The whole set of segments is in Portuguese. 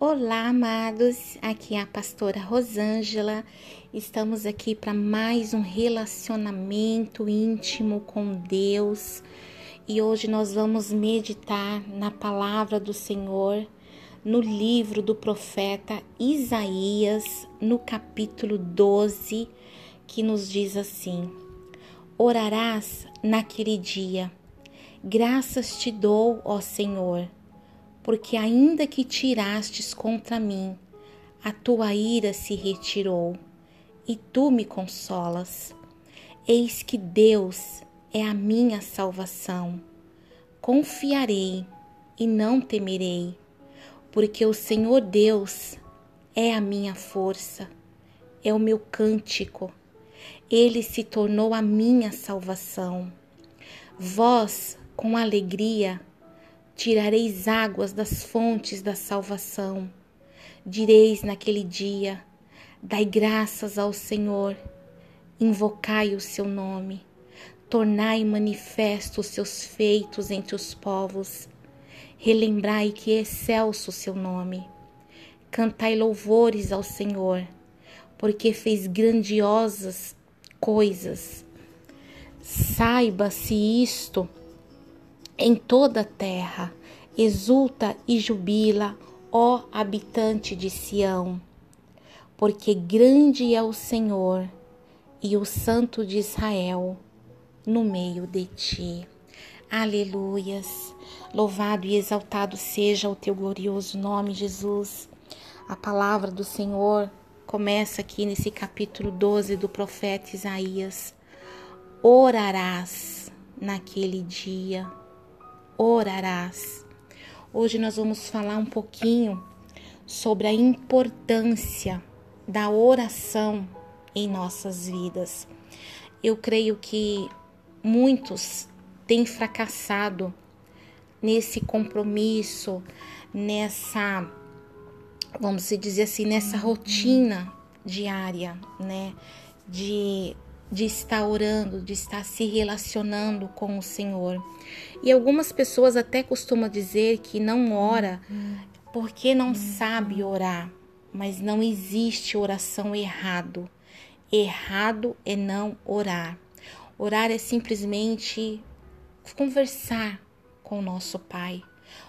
Olá, amados. Aqui é a pastora Rosângela. Estamos aqui para mais um relacionamento íntimo com Deus. E hoje nós vamos meditar na palavra do Senhor no livro do profeta Isaías, no capítulo 12, que nos diz assim: Orarás naquele dia. Graças te dou, ó Senhor porque ainda que tirastes contra mim, a tua ira se retirou, e tu me consolas. Eis que Deus é a minha salvação. Confiarei e não temerei, porque o Senhor Deus é a minha força, é o meu cântico. Ele se tornou a minha salvação. Vós, com alegria, tirareis águas das fontes da salvação. Direis naquele dia: Dai graças ao Senhor, invocai o seu nome, tornai manifesto os seus feitos entre os povos. Relembrai que é excelso o seu nome. Cantai louvores ao Senhor, porque fez grandiosas coisas. Saiba-se isto em toda a terra. Exulta e jubila, ó habitante de Sião, porque grande é o Senhor e o Santo de Israel no meio de ti. Aleluias. Louvado e exaltado seja o teu glorioso nome, Jesus. A palavra do Senhor começa aqui nesse capítulo 12 do profeta Isaías. Orarás naquele dia orarás. Hoje nós vamos falar um pouquinho sobre a importância da oração em nossas vidas. Eu creio que muitos têm fracassado nesse compromisso, nessa, vamos dizer assim, nessa rotina diária, né? De de estar orando, de estar se relacionando com o Senhor. E algumas pessoas até costumam dizer que não ora porque não sabe orar, mas não existe oração errado. Errado é não orar. Orar é simplesmente conversar com o nosso Pai.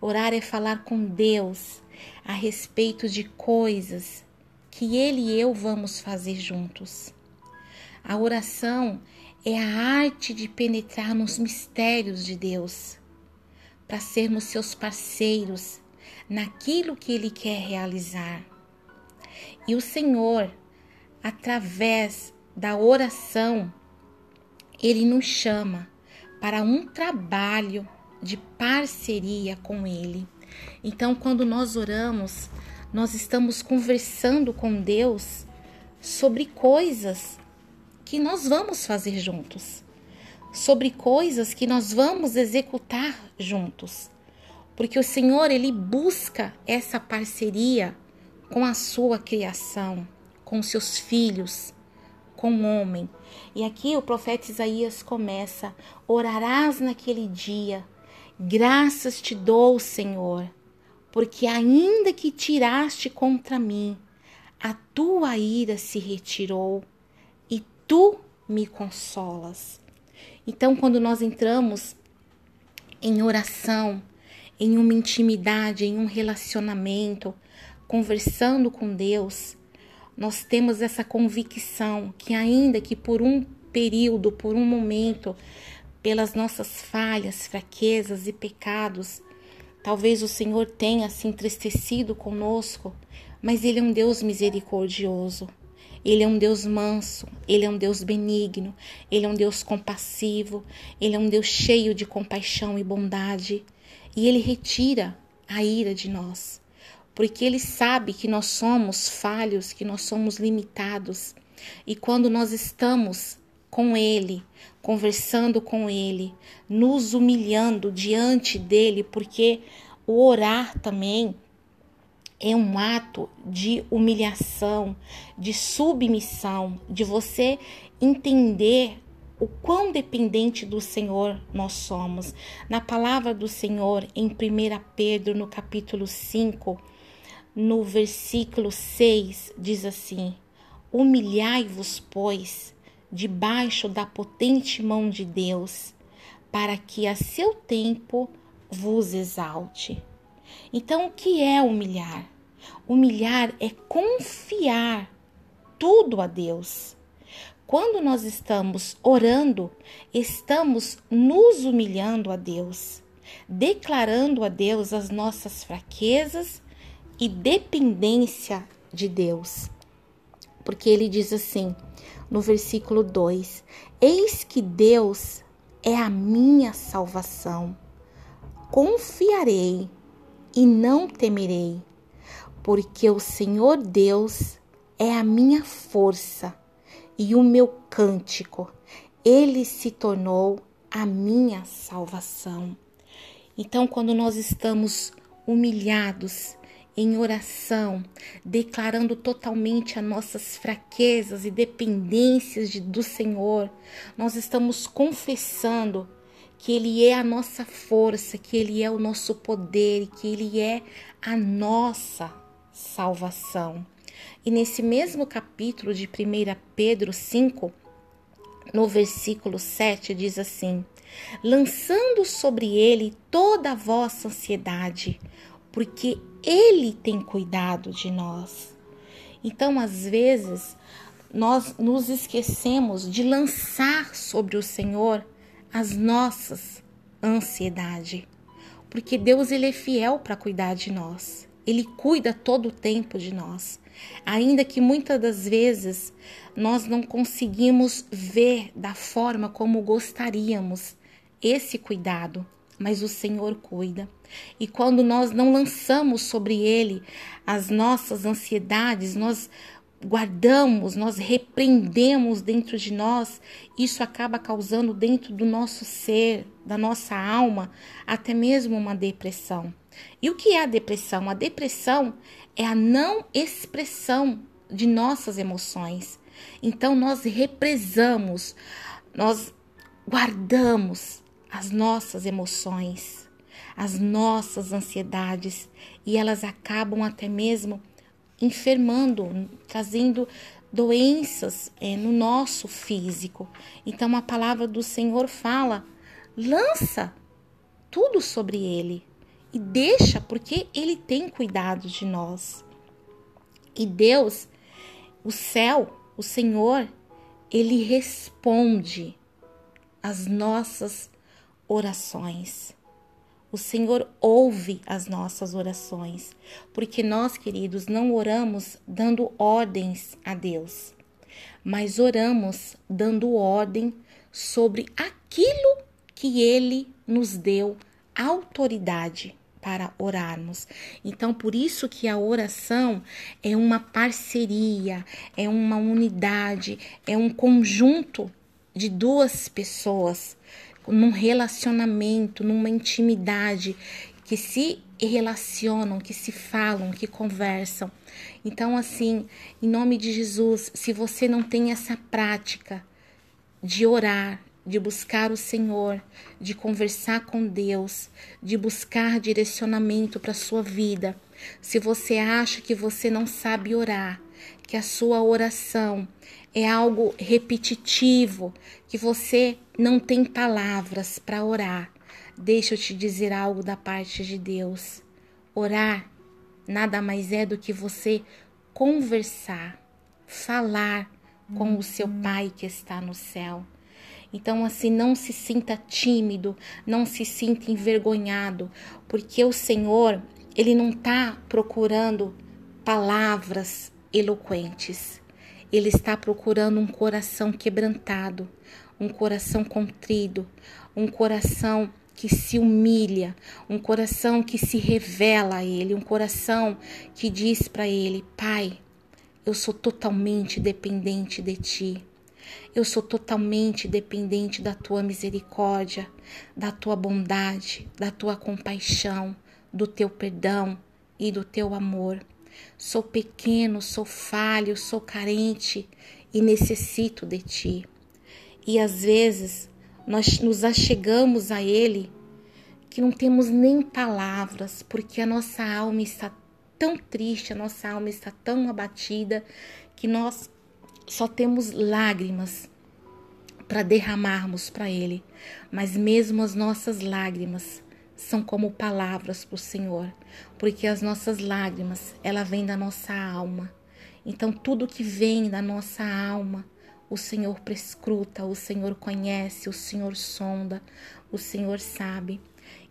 Orar é falar com Deus a respeito de coisas que Ele e eu vamos fazer juntos. A oração é a arte de penetrar nos mistérios de Deus, para sermos seus parceiros naquilo que Ele quer realizar. E o Senhor, através da oração, Ele nos chama para um trabalho de parceria com Ele. Então, quando nós oramos, nós estamos conversando com Deus sobre coisas que nós vamos fazer juntos, sobre coisas que nós vamos executar juntos. Porque o Senhor, ele busca essa parceria com a sua criação, com seus filhos, com o homem. E aqui o profeta Isaías começa: Orarás naquele dia, graças te dou, Senhor, porque ainda que tiraste contra mim, a tua ira se retirou tu me consolas. Então, quando nós entramos em oração, em uma intimidade, em um relacionamento, conversando com Deus, nós temos essa convicção que, ainda que por um período, por um momento, pelas nossas falhas, fraquezas e pecados, talvez o Senhor tenha se entristecido conosco, mas Ele é um Deus misericordioso. Ele é um Deus manso, ele é um Deus benigno, ele é um Deus compassivo, ele é um Deus cheio de compaixão e bondade. E ele retira a ira de nós, porque ele sabe que nós somos falhos, que nós somos limitados. E quando nós estamos com ele, conversando com ele, nos humilhando diante dele, porque o orar também é um ato de humilhação, de submissão, de você entender o quão dependente do Senhor nós somos. Na palavra do Senhor, em 1 Pedro, no capítulo 5, no versículo 6 diz assim: Humilhai-vos, pois, debaixo da potente mão de Deus, para que a seu tempo vos exalte. Então, o que é humilhar? Humilhar é confiar tudo a Deus. Quando nós estamos orando, estamos nos humilhando a Deus, declarando a Deus as nossas fraquezas e dependência de Deus. Porque ele diz assim, no versículo 2: Eis que Deus é a minha salvação. Confiarei e não temerei, porque o Senhor Deus é a minha força e o meu cântico. Ele se tornou a minha salvação. Então, quando nós estamos humilhados em oração, declarando totalmente as nossas fraquezas e dependências de, do Senhor, nós estamos confessando que Ele é a nossa força, que Ele é o nosso poder, que Ele é a nossa salvação. E nesse mesmo capítulo de 1 Pedro 5, no versículo 7, diz assim: lançando sobre ele toda a vossa ansiedade, porque ele tem cuidado de nós. Então, às vezes, nós nos esquecemos de lançar sobre o Senhor as nossas ansiedades, porque Deus ele é fiel para cuidar de nós. Ele cuida todo o tempo de nós. Ainda que muitas das vezes nós não conseguimos ver da forma como gostaríamos esse cuidado, mas o Senhor cuida. E quando nós não lançamos sobre ele as nossas ansiedades, nós guardamos, nós repreendemos dentro de nós, isso acaba causando dentro do nosso ser, da nossa alma, até mesmo uma depressão. E o que é a depressão? A depressão é a não expressão de nossas emoções. Então nós represamos, nós guardamos as nossas emoções, as nossas ansiedades e elas acabam até mesmo enfermando, trazendo doenças é, no nosso físico. Então a palavra do Senhor fala: lança tudo sobre ele e deixa, porque ele tem cuidado de nós. E Deus, o céu, o Senhor, ele responde às nossas orações. O Senhor ouve as nossas orações, porque nós, queridos, não oramos dando ordens a Deus, mas oramos dando ordem sobre aquilo que Ele nos deu autoridade para orarmos. Então, por isso que a oração é uma parceria, é uma unidade, é um conjunto de duas pessoas num relacionamento, numa intimidade, que se relacionam, que se falam, que conversam. Então, assim, em nome de Jesus, se você não tem essa prática de orar, de buscar o Senhor, de conversar com Deus, de buscar direcionamento para a sua vida, se você acha que você não sabe orar, que a sua oração é algo repetitivo, que você não tem palavras para orar, deixa eu te dizer algo da parte de Deus. Orar nada mais é do que você conversar, falar com o seu Pai que está no céu. Então, assim, não se sinta tímido, não se sinta envergonhado, porque o Senhor, Ele não está procurando palavras eloquentes. Ele está procurando um coração quebrantado, um coração contrido, um coração que se humilha, um coração que se revela a Ele, um coração que diz para Ele: Pai, eu sou totalmente dependente de Ti. Eu sou totalmente dependente da tua misericórdia, da tua bondade, da tua compaixão, do teu perdão e do teu amor. Sou pequeno, sou falho, sou carente e necessito de ti. E às vezes nós nos achegamos a Ele que não temos nem palavras, porque a nossa alma está tão triste, a nossa alma está tão abatida que nós só temos lágrimas para derramarmos para Ele. Mas mesmo as nossas lágrimas são como palavras para o Senhor, porque as nossas lágrimas, ela vem da nossa alma. Então tudo que vem da nossa alma, o Senhor prescruta, o Senhor conhece, o Senhor sonda, o Senhor sabe.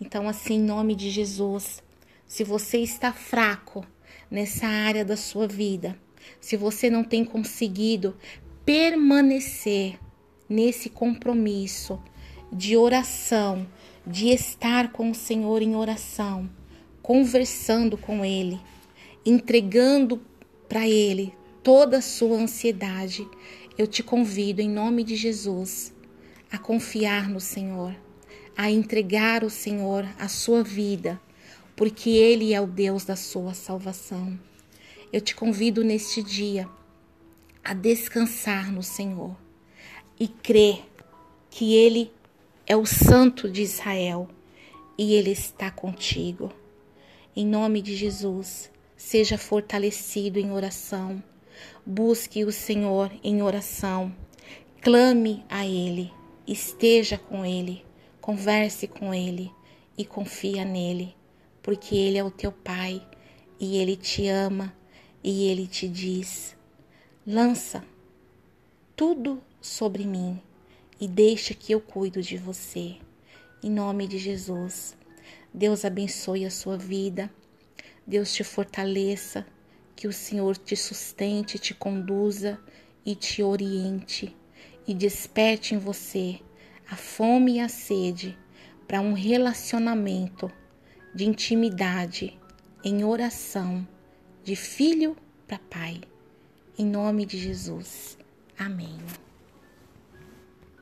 Então assim, em nome de Jesus, se você está fraco nessa área da sua vida, se você não tem conseguido permanecer nesse compromisso de oração, de estar com o Senhor em oração, conversando com Ele, entregando para Ele toda a sua ansiedade, eu te convido em nome de Jesus a confiar no Senhor, a entregar ao Senhor a sua vida, porque Ele é o Deus da sua salvação. Eu te convido neste dia a descansar no Senhor e crer que Ele é o Santo de Israel e Ele está contigo. Em nome de Jesus, seja fortalecido em oração, busque o Senhor em oração, clame a Ele, esteja com Ele, converse com Ele e confia nele, porque Ele é o teu Pai e Ele te ama e Ele te diz: lança tudo sobre mim e deixa que eu cuido de você. Em nome de Jesus. Deus abençoe a sua vida. Deus te fortaleça, que o Senhor te sustente, te conduza e te oriente e desperte em você a fome e a sede para um relacionamento de intimidade, em oração, de filho para pai. Em nome de Jesus. Amém.